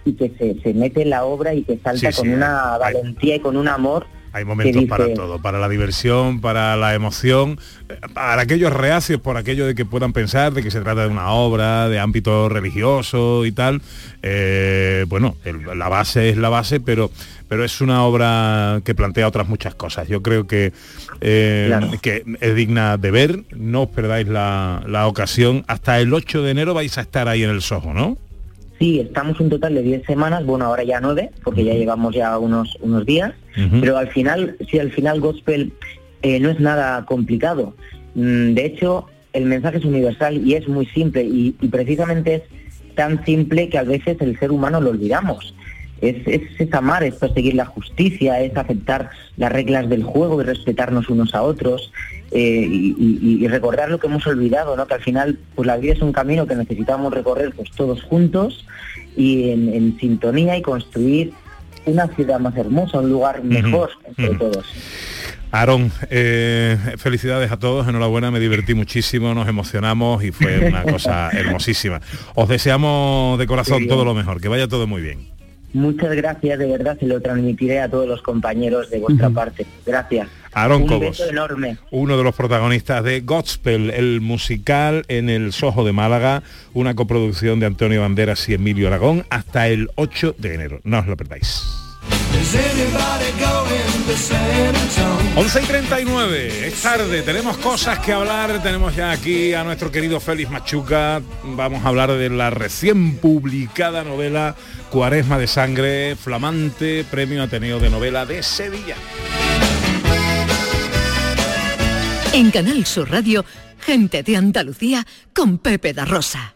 Q: y que se, se mete en la obra y que salta
A: Sí,
Q: con
A: sí,
Q: una valentía y con un amor.
A: Hay momentos para todo, para la diversión, para la emoción, eh, para aquellos reacios por aquello de que puedan pensar de que se trata de una obra de ámbito religioso y tal. Eh, bueno, el- la base es la base, pero, pero es una obra que plantea otras muchas cosas. Yo creo que, eh, que es digna de ver, no os perdáis la, la ocasión. Hasta el 8 de enero vais a estar ahí en el Soho, ¿no?
Q: Sí, estamos un total de 10 semanas, bueno, ahora ya 9, porque ya llevamos ya unos, unos días, pero al final, sí, al final gospel eh, no es nada complicado. Mm, De hecho, el mensaje es universal y es muy simple y, y precisamente es tan simple que a veces el ser humano lo olvidamos. Es, es, es amar, es perseguir la justicia, es aceptar las reglas del juego y respetarnos unos a otros eh, y, y- y recordar lo que hemos olvidado, ¿no? que al final pues la vida es un camino que necesitamos recorrer pues todos juntos y en, en sintonía y construir una ciudad más hermosa, un lugar mejor entre todos.
A: Aarón, eh, felicidades a todos, enhorabuena, me divertí muchísimo, nos emocionamos y fue una cosa hermosísima. Os deseamos de corazón todo lo mejor, que vaya todo muy bien.
Q: Muchas gracias, de verdad, se lo transmitiré a todos los compañeros de vuestra parte. Gracias.
A: Aarón
Q: Un
A: Cobos.
Q: beso enorme.
A: uno de los protagonistas de Gospel, el musical en el Soho de Málaga, una coproducción de Antonio Banderas y Emilio Aragón, hasta el 8 de enero. No os lo perdáis. 11 y 39, es tarde, tenemos cosas que hablar, tenemos ya aquí a nuestro querido Félix Machuca, vamos a hablar de la recién publicada novela Cuaresma de Sangre, flamante premio Ateneo de Novela de Sevilla.
G: En Canal Sur Radio, gente de Andalucía con Pepe da Rosa.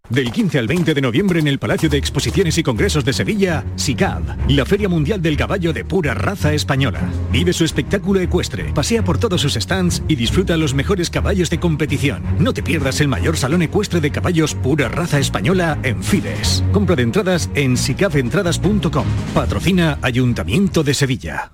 R: Del 15 al 20 de noviembre en el Palacio de Exposiciones y Congresos de Sevilla, SICAV, la Feria Mundial del Caballo de pura raza española. Vive su espectáculo ecuestre, pasea por todos sus stands y disfruta los mejores caballos de competición. No te pierdas el mayor salón ecuestre de caballos pura raza española en Fides. Compra de entradas en sicaventradas.com. Patrocina Ayuntamiento de Sevilla.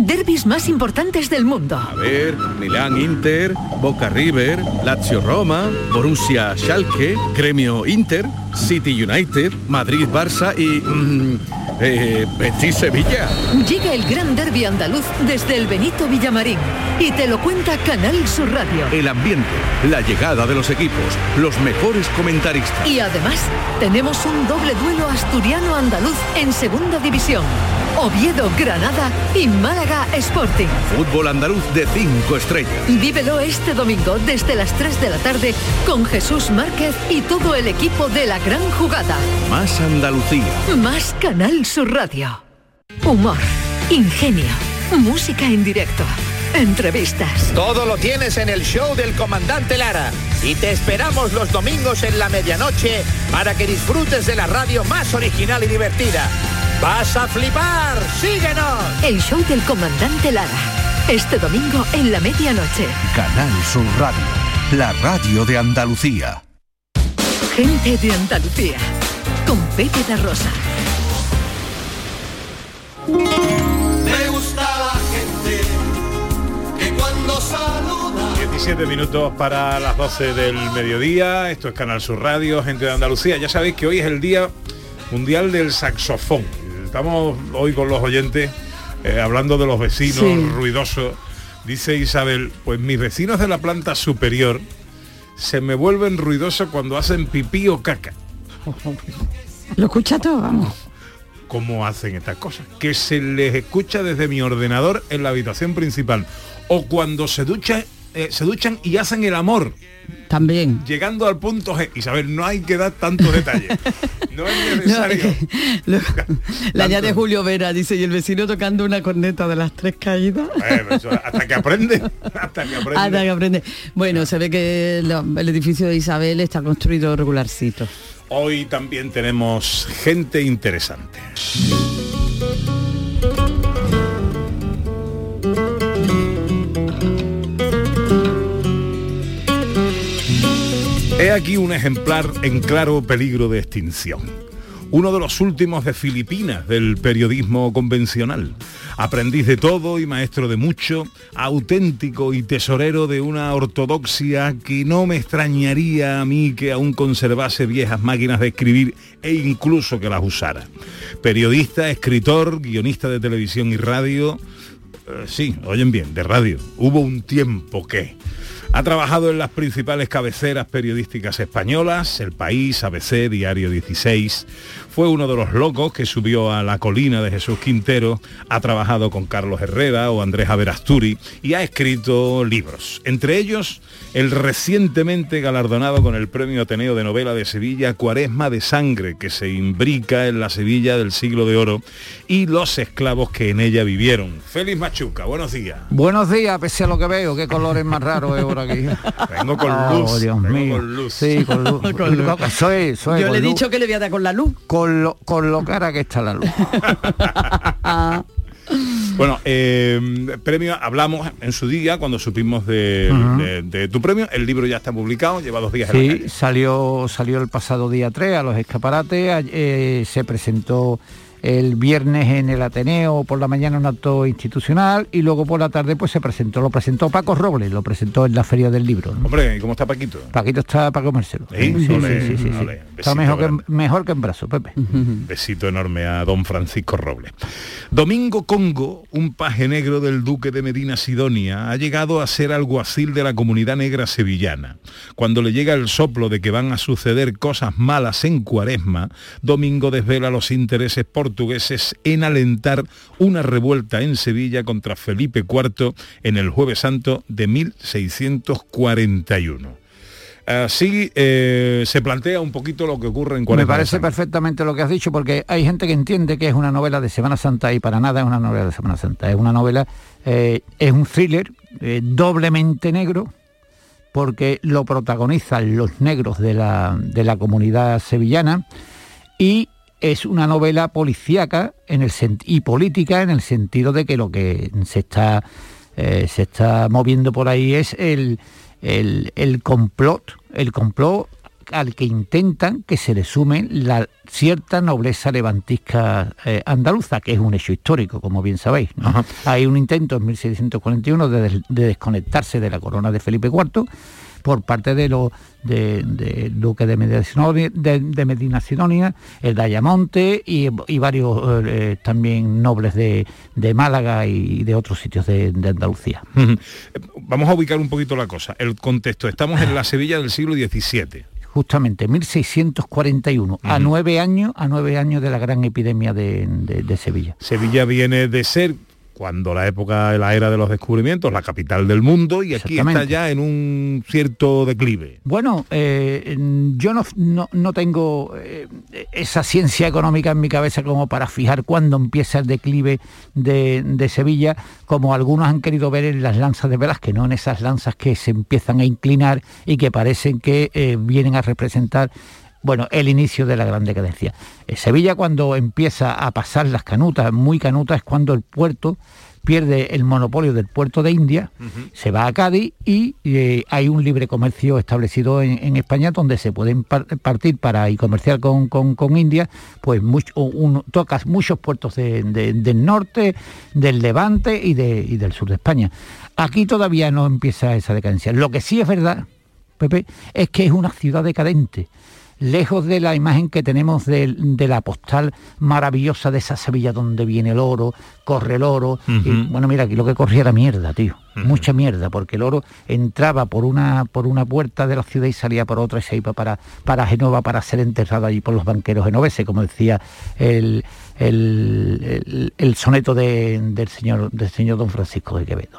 G: Derbis más importantes del mundo.
S: A ver, Milán Inter, Boca River, Lazio Roma, Borussia Schalke, Gremio Inter, City United, Madrid Barça y mm, eh, Betis Sevilla.
G: Llega el gran derby andaluz desde el Benito Villamarín y te lo cuenta Canal Sur Radio.
S: El ambiente, la llegada de los equipos, los mejores comentaristas.
G: Y además tenemos un doble duelo asturiano-andaluz en segunda división. Oviedo, Granada y Málaga Sporting.
S: Fútbol andaluz de cinco estrellas.
G: Vívelo este domingo desde las 3 de la tarde con Jesús Márquez y todo el equipo de la gran jugada.
S: Más Andalucía.
G: Más Canal Sur Radio. Humor, ingenio, música en directo, entrevistas.
T: Todo lo tienes en el show del comandante Lara. Y te esperamos los domingos en la medianoche para que disfrutes de la radio más original y divertida. ¡Vas a flipar! ¡Síguenos!
G: El show del comandante Lara. Este domingo en la medianoche.
U: Canal Sur Radio, la radio de Andalucía.
G: Gente de Andalucía. Con Pepe da Rosa.
B: Me gusta la gente que cuando saluda
A: 17 minutos para las 12 del mediodía. Esto es Canal Sur Radio, gente de Andalucía. Ya sabéis que hoy es el Día Mundial del Saxofón. Estamos hoy con los oyentes eh, hablando de los vecinos
C: Sí.
A: ruidosos. Dice Isabel, pues mis vecinos de la planta superior se me vuelven ruidosos cuando hacen pipí o caca.
C: Lo escucha todo, vamos.
A: cómo hacen estas cosas. Que se les escucha desde mi ordenador en la habitación principal. O cuando se duchan, eh, se duchan y hacen el amor.
C: También.
A: Llegando al punto G. Isabel, no hay que dar tantos detalles. No es necesario.
C: La añade Julio Vera, dice, y el vecino tocando una corneta de las tres caídas.
A: Eh, eso, hasta que aprende. Hasta que aprende.
C: Hasta que aprende. Bueno, se ve que lo- el edificio de Isabel está construido regularcito.
A: Hoy también tenemos gente interesante. He aquí un ejemplar en claro peligro de extinción. Uno de los últimos de Filipinas del periodismo convencional. Aprendiz de todo y maestro de mucho, auténtico y tesorero de una ortodoxia que no me extrañaría a mí que aún conservase viejas máquinas de escribir e incluso que las usara. Periodista, escritor, guionista de televisión y radio. Eh, sí, oyen bien, de radio. Hubo un tiempo que... Ha trabajado en las principales cabeceras periodísticas españolas, El País, ABC, Diario 16. Fue uno de los locos que subió a la colina de Jesús Quintero. Ha trabajado con Carlos Herrera o Andrés Averasturi y ha escrito libros. Entre ellos, el recientemente galardonado con el Premio Ateneo de Novela de Sevilla, Cuaresma de Sangre, que se imbrica en la Sevilla del siglo de oro y los esclavos que en ella vivieron. Félix Machuca, buenos días.
V: Buenos días, pese a lo que veo, qué colores más raros por aquí.
A: Vengo con
V: Oh,
A: luz.
V: Dios
A: vengo
V: mío.
A: con luz.
V: Sí, con luz.
C: Con luz.
V: Soy, soy
C: Yo
V: con
C: le he
V: luz.
C: dicho que le voy a dar con la luz.
V: con lo, con lo cara que está la luz.
A: Bueno, eh, premio, hablamos en su día cuando supimos de,
V: Ujú.
A: de- de tu premio. El libro ya está publicado, lleva dos días en la
V: Sí,
A: calle.
V: salió, salió el pasado día 3 a los escaparates, eh, se presentó el viernes en el Ateneo por la mañana un acto institucional y luego por la tarde pues se presentó, lo presentó Paco Robles, lo presentó en la Feria del Libro. ¿no?
A: Hombre, ¿y cómo está Paquito?
V: Paquito está para comérselo.
A: ¿Sí?
V: Sí, sí,
A: Ole,
V: sí, sí, sí.
A: ole,
V: Está mejor que, mejor que en brazo, Pepe.
A: Besito enorme a don Francisco Robles. Domingo Congo, un paje negro del duque de Medina Sidonia, ha llegado a ser alguacil de la comunidad negra sevillana. Cuando le llega el soplo de que van a suceder cosas malas en Cuaresma, Domingo desvela los intereses portugueses en alentar una revuelta en Sevilla contra Felipe IV en el Jueves Santo de 1641. Así eh, se plantea un poquito lo que ocurre en
V: Me
A: Cuaresma. de
V: parece perfectamente lo que has dicho, porque hay gente que entiende que es una novela de Semana Santa y para nada es una novela de Semana Santa. Es una novela, eh, es un thriller eh, doblemente negro, porque lo protagonizan los negros de la, de la comunidad sevillana y es una novela policíaca en el sen- y política en el sentido de que lo que se está, eh, se está moviendo por ahí es el, el, el complot, el complot al que intentan que se le sume la cierta nobleza levantisca eh, andaluza, que es un hecho histórico, como bien sabéis. ¿no? Hay un intento en 1641 de, des- de desconectarse de la corona de Felipe IV por parte de los de, de duque de Medina Sidonia, de, de Medina Sidonia, el Dayamonte y, y varios eh, también nobles de, de Málaga y de otros sitios de, Andalucía.
A: Vamos a ubicar un poquito la cosa, el contexto. Estamos en la Sevilla del siglo XVII.
V: Justamente 1641, a nueve años, a nueve años de la gran epidemia de, de- de Sevilla.
A: Sevilla viene de ser, cuando la época, la era de los descubrimientos, la capital del mundo y aquí está ya en un cierto declive.
V: Bueno, eh, yo no, no- no tengo eh, esa ciencia económica en mi cabeza como para fijar cuándo empieza el declive de, de Sevilla, como algunos han querido ver en las lanzas de Velázquez, no en esas lanzas que se empiezan a inclinar y que parecen que eh, vienen a representar bueno, el inicio de la gran decadencia. Eh, Sevilla cuando empieza a pasar las canutas, muy canutas, es cuando el puerto pierde el monopolio del puerto de India, se va a Cádiz y eh, hay un libre comercio establecido en, en España donde se pueden par- partir para y comerciar con, con- con India, pues mucho, un- tocas muchos puertos de- de- del norte, del levante y, de- y del sur de España. Aquí todavía no empieza esa decadencia. Lo que sí es verdad, Pepe, es que es una ciudad decadente lejos de la imagen que tenemos de, la postal maravillosa de esa Sevilla donde viene el oro, corre el oro. y, bueno, mira, aquí lo que corría era mierda, tío. Mucha mierda, porque el oro entraba por una, por una puerta de la ciudad y salía por otra y se iba para, para Genova para ser enterrado allí por los banqueros genoveses, como decía el, el, el- el soneto de- del señor del señor don Francisco de Quevedo.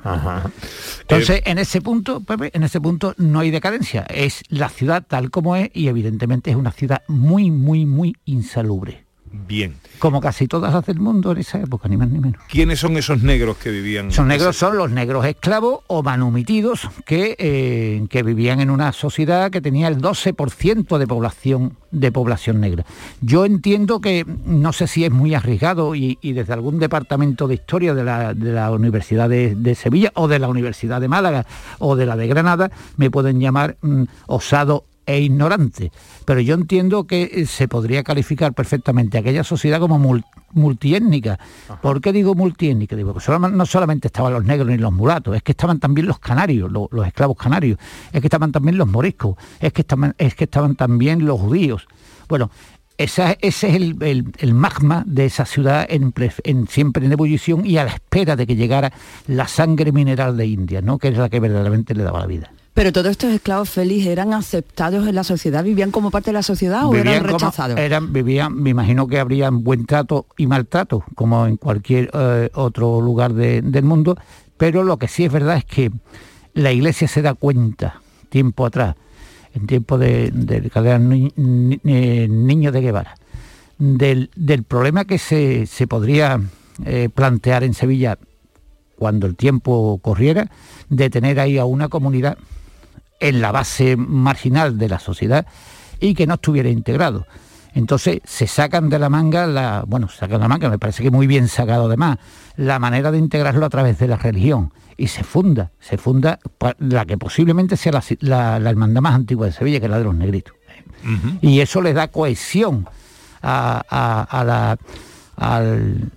V: Entonces, en ese punto, Pepe, en ese punto no hay decadencia. Es la ciudad tal como es y evidentemente es una ciudad muy, muy, muy insalubre.
A: Bien.
V: Como casi todas las del mundo en esa época, ni más ni menos.
A: ¿Quiénes son esos negros que vivían?
V: Son negros, son los negros esclavos o manumitidos que, eh, que vivían en una sociedad que tenía el 12% de población, de población negra. Yo entiendo que, no sé si es muy arriesgado y, y desde algún departamento de historia de la, de la Universidad de, de Sevilla o de la Universidad de Málaga o de la de Granada me pueden llamar mm, osado e ignorante. Pero yo entiendo que eh, se podría calificar perfectamente aquella sociedad como mul- multiétnica. ¿Por qué digo multiétnica? Digo, solama- no solamente estaban los negros ni los mulatos, es que estaban también los canarios, lo- los, esclavos canarios, es que estaban también los moriscos, es que estaban, es que estaban también los judíos. Bueno, esa- ese es el, el- el magma de esa ciudad en, en- siempre en ebullición y a la espera de que llegara la sangre mineral de India, ¿no? que es la que verdaderamente le daba la vida.
C: Pero todos estos esclavos feliz eran aceptados en la sociedad, vivían como parte de la sociedad o eran
V: como-
C: rechazados.
V: eran, vivían, me imagino que habrían buen trato y maltrato, como en cualquier eh, otro lugar de- del mundo, pero lo que sí es verdad es que la iglesia se da cuenta, tiempo atrás, en tiempo de, de eran ni- eh, de Guevara, del, del problema que se, se podría eh, plantear en Sevilla cuando el tiempo corriera, de tener ahí a una comunidad en la base marginal de la sociedad y que no estuviera integrado. Entonces se sacan de la manga, la, bueno, sacan de la manga, me parece que muy bien sacado además, la manera de integrarlo a través de la religión. Y se funda, se funda la que posiblemente sea la, la- la hermandad más antigua de Sevilla, que es la de los negritos. Y eso le da cohesión a, a- a la, al-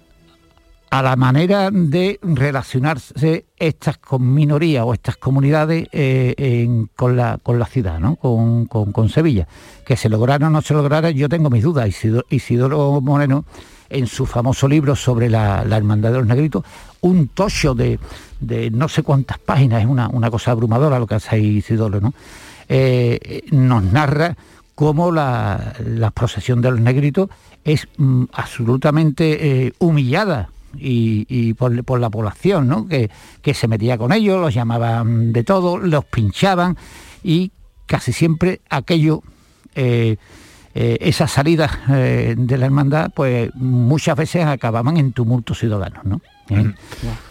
V: a la manera de relacionarse estas con minorías o estas comunidades eh, con, la, con la ciudad, ¿no? con, con- con Sevilla. Que se lograra o no se lograra, yo tengo mis dudas. Isidoro, Isidoro Moreno, en su famoso libro sobre la, la hermandad de los negritos, un tocho de, de no sé cuántas páginas, es una, una cosa abrumadora lo que hace Isidoro, ¿no? Eh, nos narra cómo la, la procesión de los negritos es mm, absolutamente eh, humillada y, y por, por la población, ¿no? que, que se metía con ellos, los llamaban de todo, los pinchaban y casi siempre aquello, eh, eh, esas salidas eh, de la hermandad, pues muchas veces acababan en tumultos ciudadanos. ¿no? ¿Eh?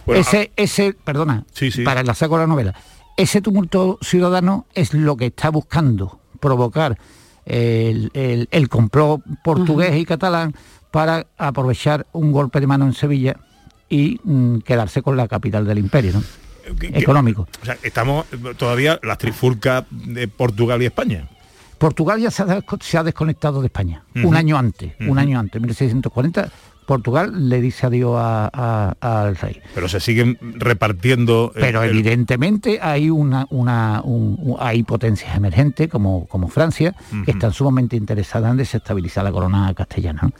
A: Bueno,
V: ese, ese, perdona, para enlazar con la novela, ese tumulto ciudadano es lo que está buscando provocar el, el- el complot portugués y catalán para aprovechar un golpe de mano en Sevilla y mm, quedarse con la capital del imperio, ¿no? Económico.
A: O sea, estamos eh, todavía las trifulcas de Portugal y España.
V: Portugal ya se ha, desco- se ha desconectado de España, un año antes, un año antes, 1640, Portugal le dice adiós a- a- al rey.
A: Pero se siguen repartiendo. el-
V: Pero
A: el-
V: evidentemente hay una, una un- un- hay potencias emergentes como, como Francia que están sumamente interesadas en desestabilizar la corona castellana.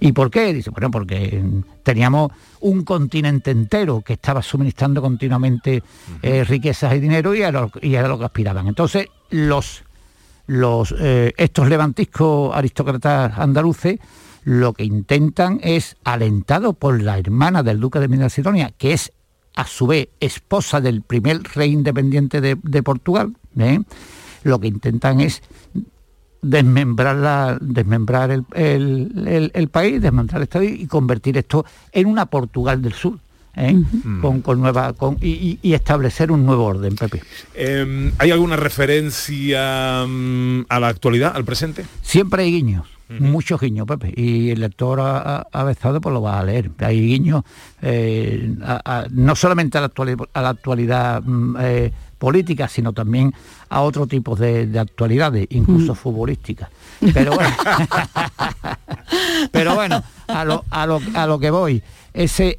V: ¿Y por qué? Dice, bueno, porque teníamos un continente entero que estaba suministrando continuamente eh, riquezas y dinero y era, lo, y era lo que aspiraban. Entonces, los, los eh, estos levantiscos aristócratas andaluces lo que intentan es, alentado por la hermana del duque de Medina que es a su vez esposa del primer rey independiente de, Portugal, ¿eh? lo que intentan es desmembrar, desmembrar el- el país, desmembrar el Estado y convertir esto en una Portugal del Sur. ¿Eh? con, con nueva con, y, y- y establecer un nuevo orden, Pepe.
A: Eh, ¿Hay alguna referencia mm, a la actualidad, al presente?
V: Siempre hay guiños, muchos guiños, Pepe. Y el lector avezado pues lo va a leer. Hay guiños eh, a- a- no solamente a la actualidad, a la actualidad mm, eh, política, sino también a otro tipo de, de actualidades, incluso futbolísticas. Pero bueno, pero bueno, a lo, a lo, a lo que voy. Ese,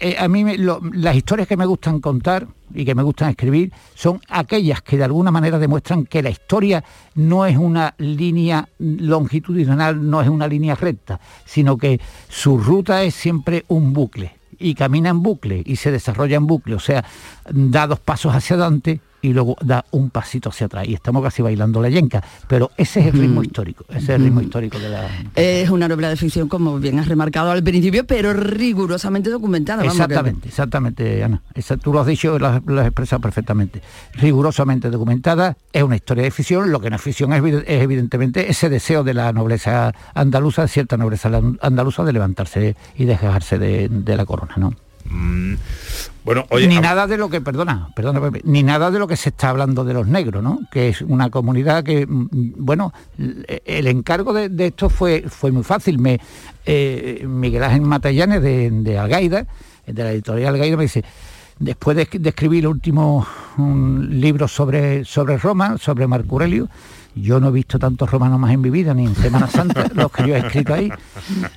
V: eh, a mí las historias que me gustan contar y que me gustan escribir son aquellas que de alguna manera demuestran que la historia no es una línea longitudinal, no es una línea recta, sino que su ruta es siempre un bucle y camina en bucle y se desarrolla en bucle, o sea, da dos pasos hacia adelante y luego da un pasito hacia atrás y estamos casi bailando la yenca, pero ese es el ritmo histórico, ese es el ritmo histórico de la...
C: Es una novela de ficción, como bien has remarcado al principio, pero rigurosamente documentada. que-
V: Exactamente, exactamente, Ana. Esa- tú lo has dicho, lo has, lo has expresado perfectamente. Rigurosamente documentada, es una historia de ficción, lo que no es ficción es, evi- es evidentemente ese deseo de la nobleza andaluza, de cierta nobleza andaluza, de levantarse y desgajarse de, de la corona, ¿no?
A: Mm, Bueno, oye,
V: ni nada de lo que, perdona, perdona, Pepe, ni nada de lo que se está hablando de los negros, ¿no? Que es una comunidad que, mm, bueno, l- el encargo de, de esto fue, fue muy fácil. Me, eh, Miguel Ángel Matallanes de, de Algaida, de la editorial Algaida, me dice, después de, de escribir el último mm, libro sobre, sobre Roma, sobre Marco Aurelio, yo no he visto tantos romanos más en mi vida, ni en Semana Santa, los que yo he escrito ahí.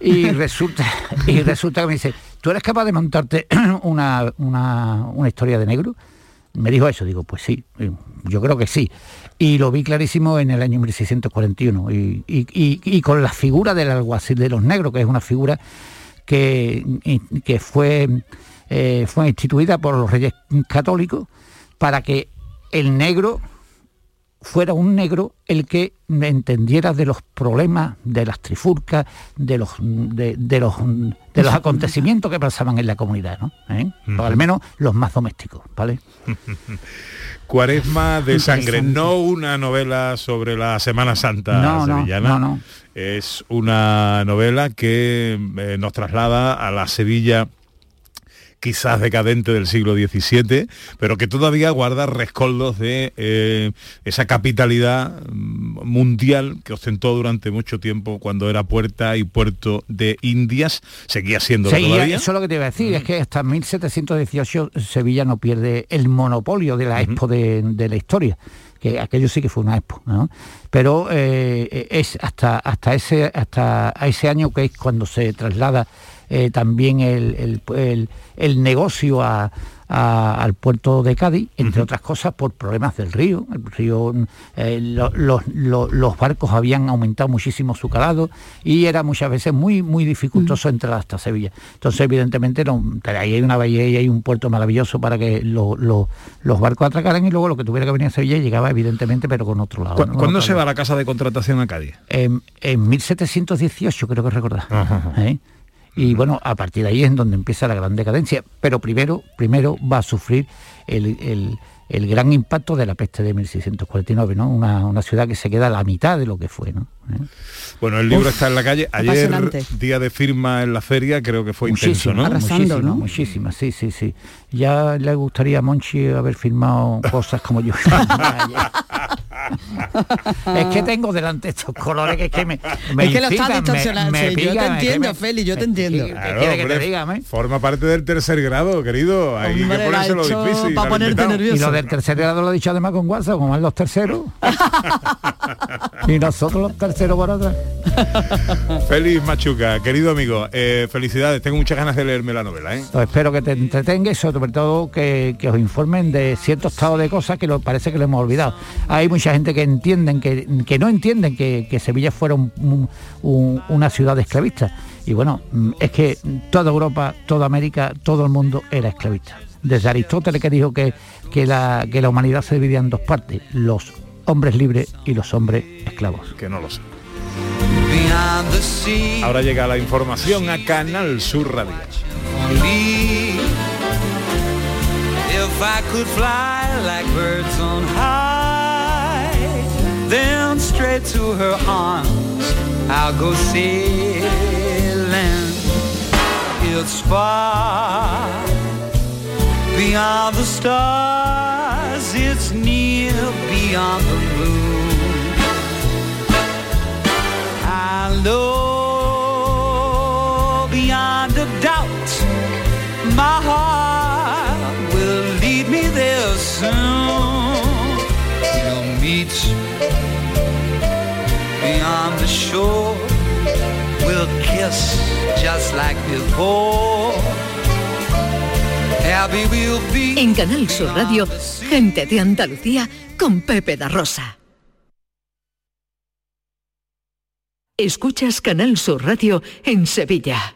V: Y resulta, y resulta que me dice, ¿tú eres capaz de montarte una, una, una historia de negro? Me dijo eso, digo, pues sí, eh, yo creo que sí. Y lo vi clarísimo en el año 1641. Y, y- y- con la figura del alguacil de los negros, que es una figura que, que fue, eh, fue instituida por los reyes católicos para que el negro fuera un negro el que entendiera de los problemas, de las trifurcas, de los de, de los de los acontecimientos que pasaban en la comunidad, ¿no? ¿Eh? O al menos los más domésticos, ¿vale?
A: Cuaresma de sangre, no una novela sobre la Semana Santa
V: No, no,
A: sevillana.
V: no, no.
A: Es una novela que eh, nos traslada a la Sevilla quizás decadente del siglo XVII, pero que todavía guarda rescoldos de eh, esa capitalidad mm, mundial que ostentó durante mucho tiempo cuando era puerta y puerto de Indias, seguía siendo
V: y
A: todavía.
V: eso es lo que te iba a decir, es que hasta 1718 Sevilla no pierde el monopolio de la expo de, de la historia que aquello sí que fue una expo, ¿no? Pero eh, es hasta hasta ese hasta ese año que es cuando se traslada eh, también el, el- el- el negocio a- a- al puerto de Cádiz, entre otras cosas por problemas del río. El río eh, lo- los, lo- los barcos habían aumentado muchísimo su calado y era muchas veces muy muy dificultoso entrar hasta Sevilla. Entonces, evidentemente, no, ahí hay una bahía y hay un puerto maravilloso para que lo- lo- los barcos atracaran y luego lo que tuviera que venir a Sevilla llegaba, evidentemente, pero con otro lado.
A: ¿Cu-
V: ¿no?
A: ¿Cuándo se va la casa de contratación a Cádiz?
V: en, en 1718 creo que recordar. ¿eh? Y bueno, a partir de ahí es donde empieza la gran decadencia. Pero primero, primero va a sufrir el, el- el gran impacto de la peste de 1649, ¿no? Una, una ciudad que se queda a la mitad de lo que fue, ¿no? ¿Eh?
A: Bueno, el libro
V: Uf,
A: está en la calle. Ayer,
V: apasionante.
A: día de firma en la feria, creo que fue intenso,
V: Muchísimo,
A: ¿no?
V: muchísimo, muchísimo, sí, sí, sí. Ya le gustaría a Monchi haber firmado cosas como yo. es que tengo delante estos colores que es que me, me
C: es que lo está
V: incitan, me-
C: distorsionando.
V: me
C: sí, yo te
V: es
C: entiendo,
V: me-
C: Feli, yo te entiendo.
A: Claro,
V: que te diga?
A: Forma parte del tercer grado, querido. Hay
C: Hombre,
A: que ponérselo difícil.
C: ponerte nervioso.
V: Y lo del tercer grado lo he dicho además con WhatsApp, como van los terceros. y nosotros los terceros por atrás.
A: Félix Machuca, querido amigo, eh, felicidades. Tengo muchas ganas de leerme la novela, ¿eh?
V: Pues espero que te entretenga y sobre todo que, que os informen de cierto estado de cosas que lo, parece que lo hemos olvidado. Hay mucha gente que entienden, que, que no entienden que, que Sevilla fuera un- un- un- una ciudad esclavista. Y bueno, mm, es que toda Europa, toda América, todo el mundo era esclavista. Desde Aristóteles que dijo que, que, la, que la humanidad se dividía en dos partes, los hombres libres y los hombres esclavos.
A: Que no lo sé. Ahora llega la información a Canal Sur Radio.
B: me. If I could fly like birds on high, then straight to her arms I'll go sailing. It's far beyond the stars, it's near beyond the moon. I know beyond a doubt my heart will lead me there soon. We'll meet beyond the shore. We'll kiss just like before. Happy we'll be.
G: En Canal Sur Radio, gente de Andalucía con Pepe da Rosa. Escuchas Canal Sur Radio en Sevilla.